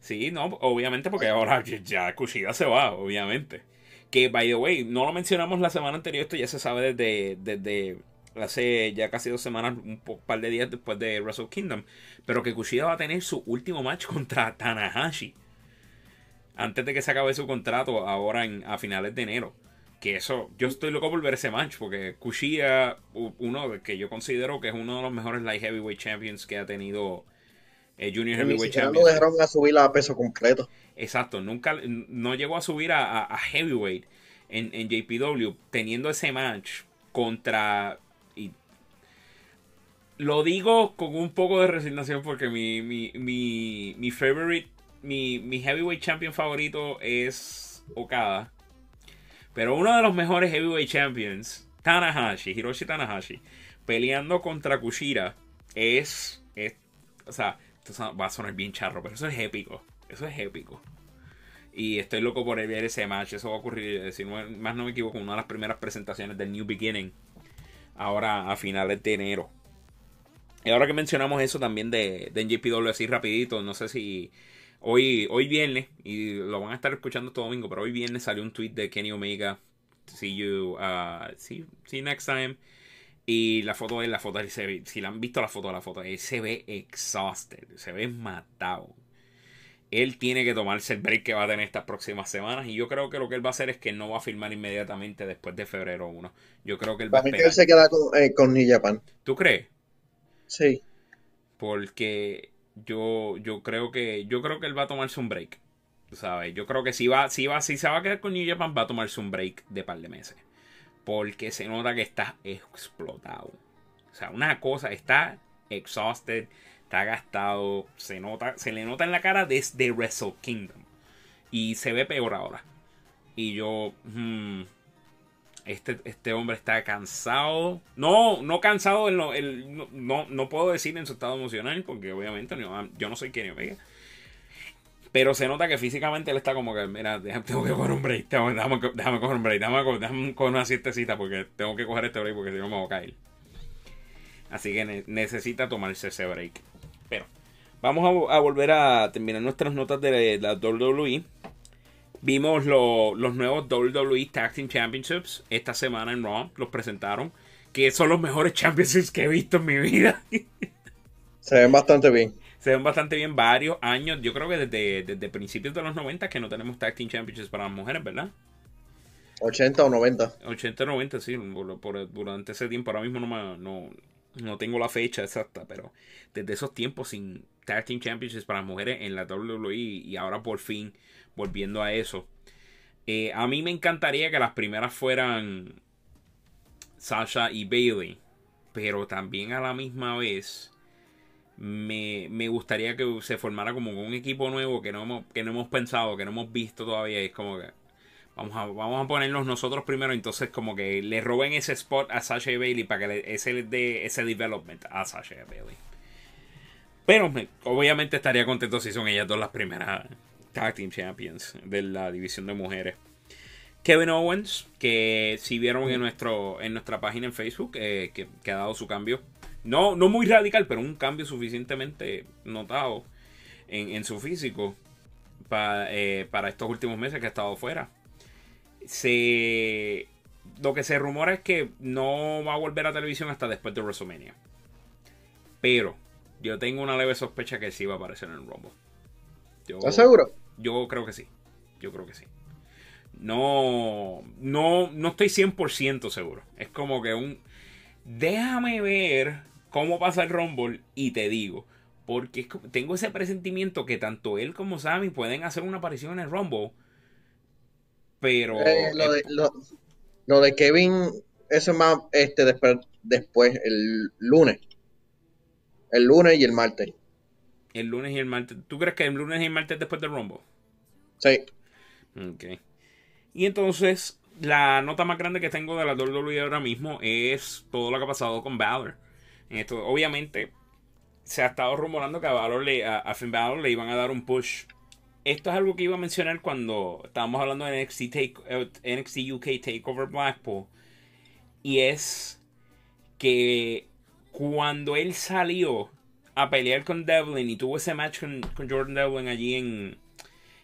Sí, no, obviamente, porque ahora ya Kushida se va, obviamente. Que, by the way, no lo mencionamos la semana anterior, esto ya se sabe desde, desde hace ya casi dos semanas, un par de días después de Wrestle Kingdom, pero que Kushida va a tener su último match [laughs] contra Tanahashi. Antes de que se acabe su contrato, ahora en, a finales de enero. Que eso, yo estoy loco por ver ese match, porque Kushida, uno que yo considero que es uno de los mejores light heavyweight champions que ha tenido eh, Junior Heavyweight Champions. no dejaron a subir a peso completo. Exacto, nunca, no llegó a subir a, a, Heavyweight en, en JPW, teniendo ese match contra lo digo con un poco de resignación porque mi, mi, mi, mi favorite, mi, mi heavyweight champion favorito es Okada. Pero uno de los mejores heavyweight champions, Tanahashi, Hiroshi Tanahashi, peleando contra Kushira, es, es o sea, esto va a sonar bien charro, pero eso es épico. Eso es épico. Y estoy loco por ver ese match. Eso va a ocurrir, si más no me equivoco, una de las primeras presentaciones del New Beginning. Ahora a finales de enero. Y ahora que mencionamos eso también de, de NJPW así rapidito, no sé si hoy, hoy viernes, y lo van a estar escuchando todo domingo, pero hoy viernes salió un tweet de Kenny Omega. See you, uh, see, see next time. Y la foto de la foto, se ve, si la han visto la foto de la foto, él se ve exhausted, se ve matado. Él tiene que tomarse el break que va a tener estas próximas semanas. Y yo creo que lo que él va a hacer es que no va a firmar inmediatamente después de febrero 1. Yo creo que él va a esperar. él se queda con, eh, con New Japan. ¿Tú crees? Sí. Porque yo, yo creo que yo creo que él va a tomarse un break. ¿Sabes? Yo creo que si va, si va, si se va a quedar con New Japan, va a tomarse un break de par de meses. Porque se nota que está explotado. O sea, una cosa, está exhausted, está gastado, se nota, se le nota en la cara desde Wrestle Kingdom. Y se ve peor ahora. Y yo. Hmm, este, este hombre está cansado. No, no cansado, en lo, el, no, no, puedo decir en su estado emocional, porque obviamente yo no soy Kenny Omega. Pero se nota que físicamente él está como que, mira, tengo que coger un break, déjame, déjame, coger un break, déjame, déjame, coger una siestecita porque tengo que coger este break porque si no me voy a caer. Así que necesita tomarse ese break. Pero vamos a, volver a terminar nuestras notas de la WWE. Vimos los nuevos WWE Tag Team Championships esta semana en Raw. Los presentaron. Que son los mejores [laughs] championships que he visto en mi vida. Se ven bastante bien. Se ven bastante bien varios años. Yo creo que desde, desde principios de los 90 que no tenemos Tag Team Championships para las mujeres, ¿verdad? 80 o 90. 80 o 90, sí. durante ese tiempo, ahora mismo no, no, no tengo la fecha exacta, pero desde esos tiempos sin Tag Team Championships para las mujeres en la WWE y ahora por fin volviendo a eso. Eh, a mí me encantaría que las primeras fueran Sasha y Bailey. Pero también a la misma vez me, gustaría que se formara como un equipo nuevo que no, hemos, que no hemos pensado, que no hemos visto todavía. Es como que vamos a, vamos a ponernos nosotros primero. Entonces como que le roben ese spot a Sasha y Bailey para que le, ese dé ese development a Sasha y Bailey. Pero obviamente estaría contento si son ellas dos las primeras Tag Team Champions de la división de mujeres. Kevin Owens, que si vieron en, nuestro, en nuestra página en Facebook, eh, que, ha dado su cambio. No, no muy radical, pero un cambio suficientemente notado en, su físico eh, para estos últimos meses que ha estado fuera. Se, lo que se rumora es que no va a volver a televisión hasta después de WrestleMania. Pero yo tengo una leve sospecha que sí va a aparecer en el Rumble. ¿Estás seguro? Yo creo que sí. Yo creo que sí. No, no, no estoy 100% seguro. Es como que un... Déjame ver cómo pasa el Rumble y te digo. Porque tengo ese presentimiento que tanto él como Sammy pueden hacer una aparición en el Rumble. Pero... Eh, lo, de, Kevin, eso es más este, después, después, el lunes. El lunes y el martes. El lunes y el martes. ¿Tú crees que el lunes y el martes después del Rumble? Sí. Ok. Y entonces, la nota más grande que tengo de la WWE ahora mismo es todo lo que ha pasado con Balor. En esto, obviamente, se ha estado rumorando que a, Balor le, a, Finn Balor le iban a dar un push. Esto es algo que iba a mencionar cuando estábamos hablando de NXT, take, eh, NXT UK Takeover Blackpool. Y es que cuando él salió a pelear con Devlin y tuvo ese match con, Jordan Devlin allí en,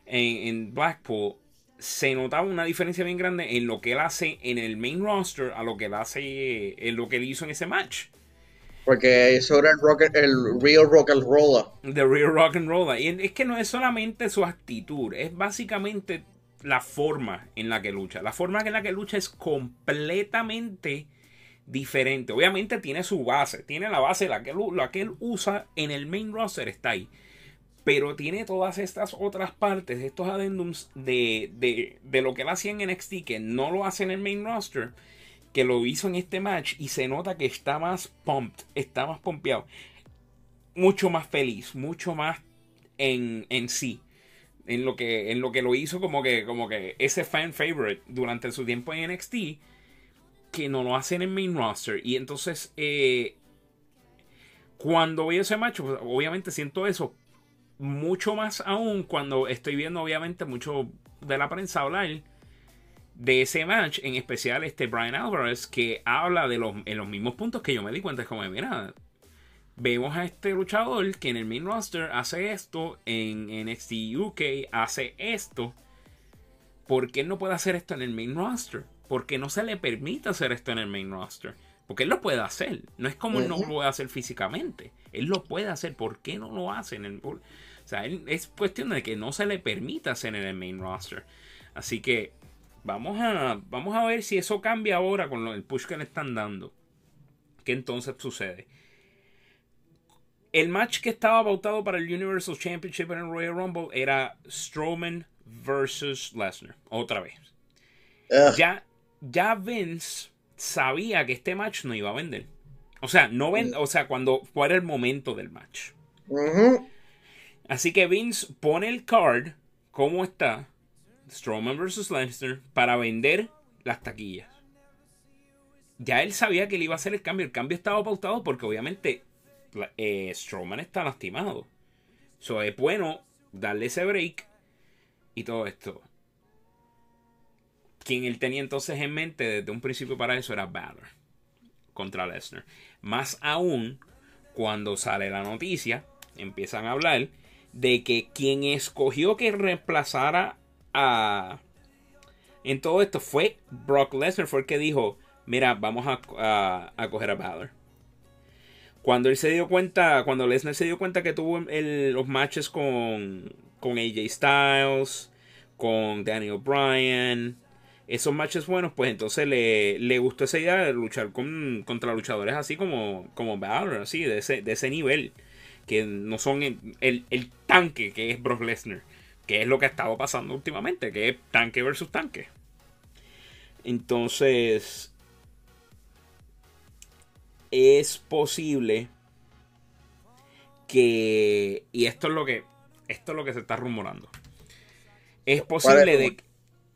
en, Blackpool, se notaba una diferencia bien grande en lo que él hace en el main roster a lo que él hace en lo que él hizo en ese match. Porque eso era el, rock, el real rock and roller. The real rock and roller. Y es que no es solamente su actitud, es básicamente la forma en la que lucha. La forma en la que lucha es completamente diferente. Obviamente tiene su base, tiene la base, la que, la que él usa en el main roster está ahí. Pero tiene todas estas otras partes, estos addendums de, de, de lo que él hacía en NXT, que no lo hace en el main roster, que lo hizo en este match y se nota que está más pumped, está más pompeado. Mucho más feliz, mucho más en, en sí. En lo, que, en lo que lo hizo como que, como que ese fan favorite durante su tiempo en NXT que no lo hacen en main roster. Y entonces, eh, cuando veo ese match, pues, obviamente siento eso. Mucho más aún cuando estoy viendo, obviamente, mucho de la prensa hablar de ese match, en especial este Brian Alvarez, que habla de los, en los mismos puntos que yo me di cuenta. Es como, mira, vemos a este luchador que en el main roster hace esto, en NXT UK hace esto. ¿Por qué no puede hacer esto en el main roster? porque no se le permite hacer esto en el main roster. Porque él lo puede hacer. No es como él no lo puede hacer físicamente. Él lo puede hacer. ¿Por qué no lo hace en el... O sea, es cuestión de que no se le permita hacer en el main roster. Así que vamos a, vamos a ver si eso cambia ahora con el push que le están dando. ¿Qué entonces sucede? El match que estaba pautado para el Universal Championship en el Royal Rumble era Strowman versus Lesnar. Otra vez. Ya ya Vince sabía que este match no iba a vender. O sea, no ven, o sea, cuando fuera el momento del match. Así que Vince pone el card como está, Strowman vs. Lesnar, para vender las taquillas. Ya él sabía que le iba a hacer el cambio. El cambio estaba pautado porque obviamente eh, Strowman está lastimado. So es bueno darle ese break y todo esto quien él tenía entonces en mente desde un principio para eso era Balor contra Lesnar. Más aún cuando sale la noticia, empiezan a hablar de que quien escogió que reemplazara En todo esto fue Brock Lesnar, fue el que dijo, mira, vamos a, a, coger a Balor. Cuando él se dio cuenta, cuando Lesnar se dio cuenta que tuvo los matches con, con AJ Styles, con Daniel Bryan, esos matches buenos, pues entonces le, le gustó esa idea de luchar con, contra luchadores así como, como Balor, así, de ese, de ese nivel. Que no son el, tanque que es Brock Lesnar. Que es lo que ha estado pasando últimamente, que es tanque versus tanque. Entonces, es posible que, y esto es lo que, esto es lo que se está rumorando. Es posible de que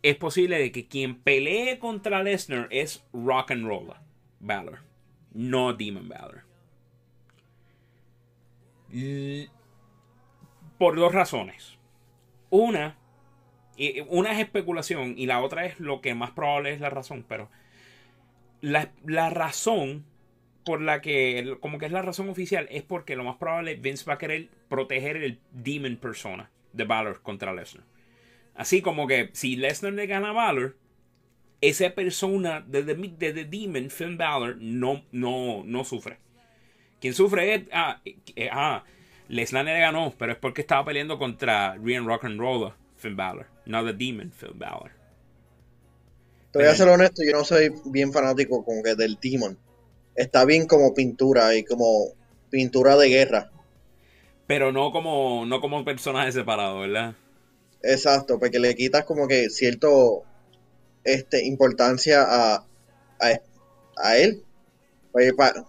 es posible de que quien pelee contra Lesnar es Rock and Roll Valor, no Demon Valor. Por dos razones. Una, una es especulación y la otra es lo que más probable es la razón, pero la, la razón por la que, como que es la razón oficial, es porque lo más probable Vince va a querer proteger el Demon persona de Valor contra Lesnar. Así como que si Lesnar le gana a Valor, esa persona de The, Demon, Finn Balor, no, no, no sufre. Quien sufre es. Ah, eh, ah, Lesnar le ganó, pero es porque estaba peleando contra Rian Rock and Roller, Finn Balor, no The Demon, Finn Balor. Te voy a ser honesto, yo no soy bien fanático como que del Demon. Está bien como pintura y como pintura de guerra. Pero no como, no como personaje separado, ¿verdad? Exacto, porque le quitas como que cierto este importancia a, a, él. Para,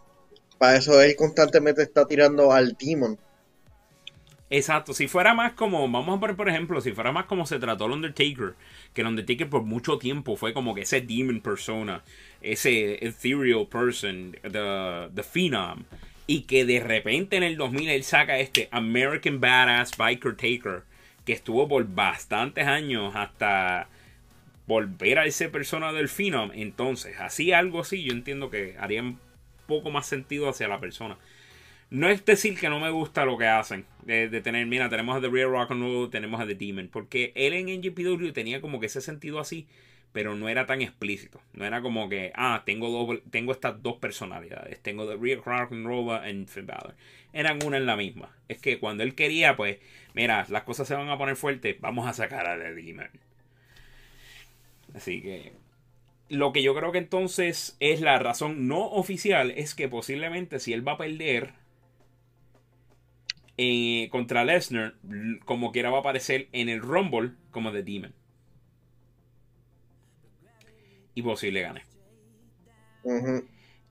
para eso él constantemente está tirando al Demon. Exacto, si fuera más como, vamos a poner por ejemplo, si fuera más como se trató el Undertaker, que el Undertaker por mucho tiempo fue como que ese demon persona, ese ethereal person, the, the phenom, y que de repente en el 2000 él saca este American Badass Biker Taker, que estuvo por bastantes años hasta volver a ese persona del phenom, entonces, así algo así, yo entiendo que haría un poco más sentido hacia la persona. No es decir que no me gusta lo que hacen. De, tener, mira, tenemos a The Real Rock and Roll, tenemos a The Demon. Porque él en NGPW tenía como que ese sentido así, pero no era tan explícito. No era como que, ah, tengo, dos, tengo estas dos personalidades. Tengo The Real Rock and Roll and Finn Balor. Eran una en la misma. Es que cuando él quería, pues, mira, las cosas se van a poner fuertes, vamos a sacar a The Demon. Así que lo que yo creo que entonces es la razón no oficial es que posiblemente si él va a perder eh, contra Lesnar, como quiera va a aparecer en el Rumble como The Demon. Y posible gane.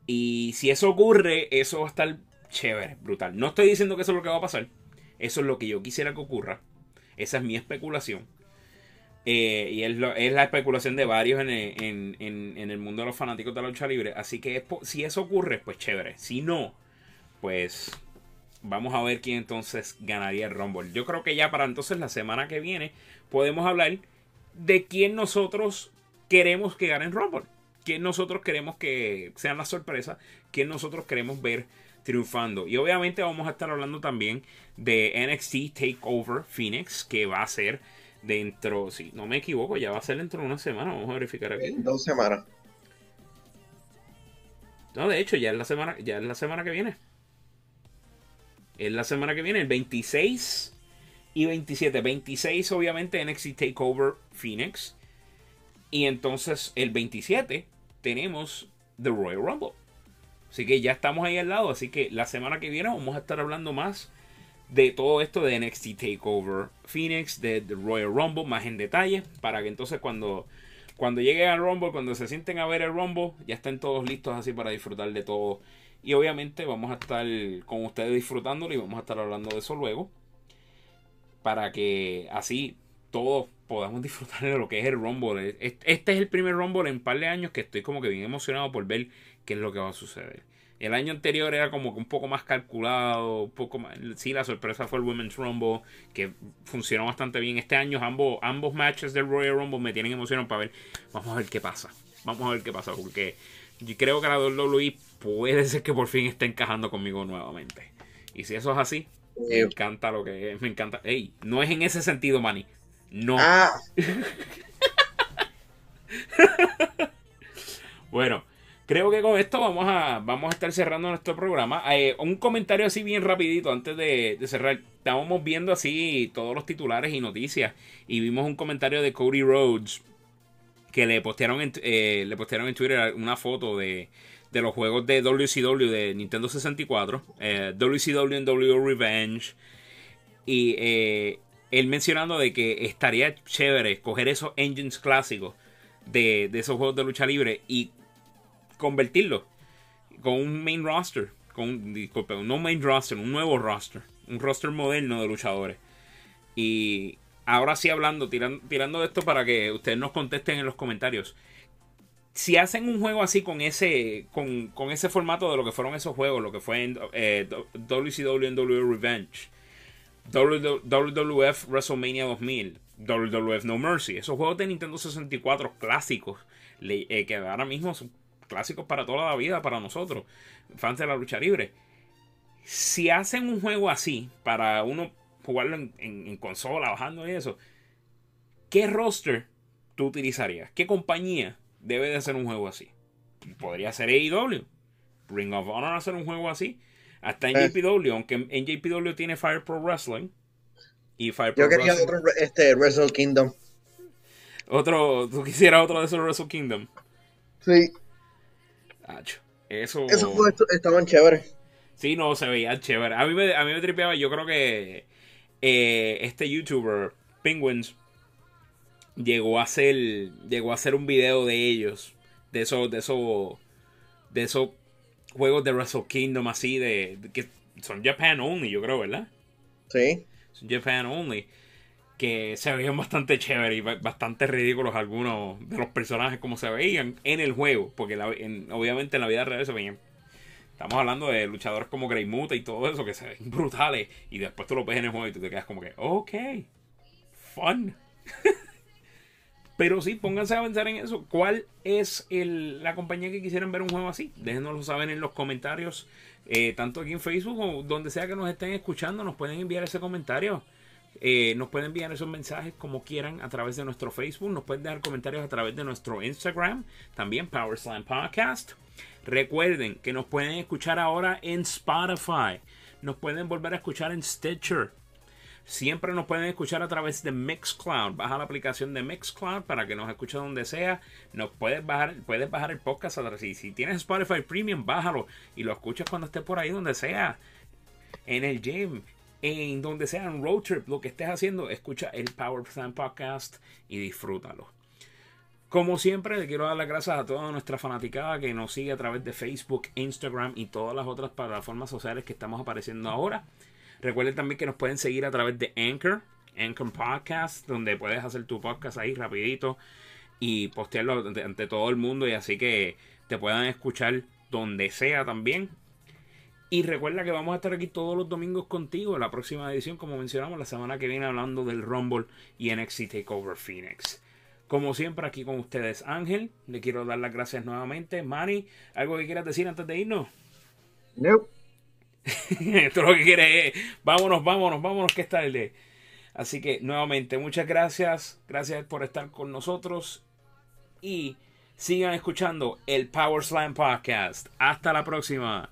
Y si eso ocurre, eso va a estar chévere, brutal. No estoy diciendo que eso es lo que va a pasar. Eso es lo que yo quisiera que ocurra. Esa es mi especulación. Eh, y es, la especulación de varios en el, mundo de los fanáticos de la lucha libre. Así que si eso ocurre, pues chévere. Si no, pues vamos a ver quién entonces ganaría el Rumble. Yo creo que ya para entonces la semana que viene podemos hablar de quién nosotros queremos que gane el Rumble. Quién nosotros queremos que sean la sorpresa. Quién nosotros queremos ver triunfando. Y obviamente vamos a estar hablando también de NXT Takeover Phoenix, que va a ser dentro, si no me equivoco, ya va a ser dentro de una semana. Vamos a verificar aquí. En dos semanas. No, de hecho, ya es la semana, ya es la semana que viene. Es la semana que viene, el 26 y 27. 26 obviamente NXT Takeover Phoenix. Y entonces el 27 tenemos The Royal Rumble. Así que ya estamos ahí al lado. Así que la semana que viene vamos a estar hablando más de todo esto de NXT Takeover Phoenix, de The Royal Rumble, más en detalle. Para que entonces cuando, cuando lleguen al Rumble, cuando se sienten a ver el Rumble, ya estén todos listos así para disfrutar de todo y obviamente vamos a estar con ustedes disfrutándolo y vamos a estar hablando de eso luego. Para que así todos podamos [laughs] disfrutar de lo que es el Rumble. Este es el primer Rumble en un par de años que estoy como que bien emocionado por ver qué es lo que va a suceder. El año anterior era como que un poco más calculado, un poco más... Sí, la sorpresa fue el Women's Rumble, que funcionó bastante bien. Este año ambos, ambos matches del Royal Rumble me tienen emocionado para ver. Vamos a ver qué pasa. Vamos a ver qué pasa, porque yo creo que la WWE puede ser que por fin esté encajando conmigo nuevamente. Y si eso es así, me encanta lo que es. Me encanta. Ey, no es en ese sentido, Manny. No. Ah. [laughs] bueno, creo que con esto vamos a, vamos a estar cerrando nuestro programa. Eh, un comentario así bien rapidito antes de, de, cerrar. Estábamos viendo así todos los titulares y noticias. Y vimos un comentario de Cody Rhodes. Que le postearon en, eh, le postearon en Twitter una foto de, de los juegos de WCW de Nintendo 64, eh, WCW and W Revenge, y eh, él mencionando de que estaría chévere coger esos engines clásicos de, esos juegos de lucha libre y convertirlos con un main roster, con, disculpe, no main roster, un nuevo roster, un roster moderno de luchadores. Y ahora sí hablando, tirando, tirando de esto para que ustedes nos contesten en los comentarios si hacen un juego así con ese con, ese formato de lo que fueron esos juegos, lo que fue en eh, WCW and W Revenge, WWF WrestleMania 2000, WWF No Mercy, esos juegos de Nintendo 64 clásicos, eh, que ahora mismo son clásicos para toda la vida, para nosotros, fans de la lucha libre. Si hacen un juego así, para uno jugarlo en, en consola, bajando y eso, ¿qué roster tú utilizarías? ¿Qué compañía debe de hacer un juego así. Podría ser AEW. Ring of Honor hacer un juego así. Hasta en JPW, aunque en JPW tiene Fire Pro Wrestling. Y Fire Pro Yo quería otro este, Wrestle Kingdom. Otro, tú quisieras otro de esos Wrestle Kingdom. Sí. eso. Esos juegos estaban chéveres. Sí, no, se veía chévere. A mí me, a mí me tripeaba, yo creo que eh, este youtuber, Penguins, llegó a hacer llegó a hacer un video de ellos de esos de esos de esos juegos de Wrestle Kingdom así de, que son Japan only yo creo verdad sí Japan Only, que se veían bastante chévere y bastante ridículos algunos de los personajes como se veían en el juego, porque obviamente en la vida real se veían. Estamos hablando de luchadores como Grey Muta y todo eso que se ven brutales y después tú lo ves en el juego y tú te quedas como que, ok, fun. [laughs] Pero sí, pónganse a pensar en eso. ¿Cuál es la compañía que quisieran ver un juego así? Déjenoslo saber en los comentarios, eh, tanto aquí en Facebook o donde sea que nos estén escuchando, nos pueden enviar ese comentario. Eh, nos pueden enviar esos mensajes como quieran a través de nuestro Facebook. Nos pueden dejar comentarios a través de nuestro Instagram, también Power Slam Podcast. Recuerden que nos pueden escuchar ahora en Spotify. Nos pueden volver a escuchar en Stitcher. Siempre nos pueden escuchar a través de Mixcloud. Baja la aplicación de Mixcloud para que nos escuche donde sea. Nos puedes bajar, puedes bajar el podcast si, si tienes Spotify Premium, bájalo y lo escuchas cuando estés por ahí donde sea. En el gym, en donde sea, en road trip, lo que estés haciendo, escucha el Power Plan Podcast y disfrútalo. Como siempre, le quiero dar las gracias a toda nuestra fanaticada que nos sigue a través de Facebook, Instagram y todas las otras plataformas sociales que estamos apareciendo ahora. Recuerden también que nos pueden seguir a través de Anchor, Anchor Podcast, donde puedes hacer tu podcast ahí rapidito y postearlo ante, todo el mundo y así que te puedan escuchar donde sea también. Y recuerda que vamos a estar aquí todos los domingos contigo la próxima edición, como mencionamos, la semana que viene hablando del Rumble y NXT Takeover Phoenix. Como siempre, aquí con ustedes, Ángel. Le quiero dar las gracias nuevamente. Manny, ¿algo que quieras decir antes de irnos? No. [laughs] Esto lo que quiere es, vámonos, vámonos, vámonos, que es tarde. Así que nuevamente, muchas gracias. Gracias por estar con nosotros. Y sigan escuchando el Power Slam Podcast. Hasta la próxima.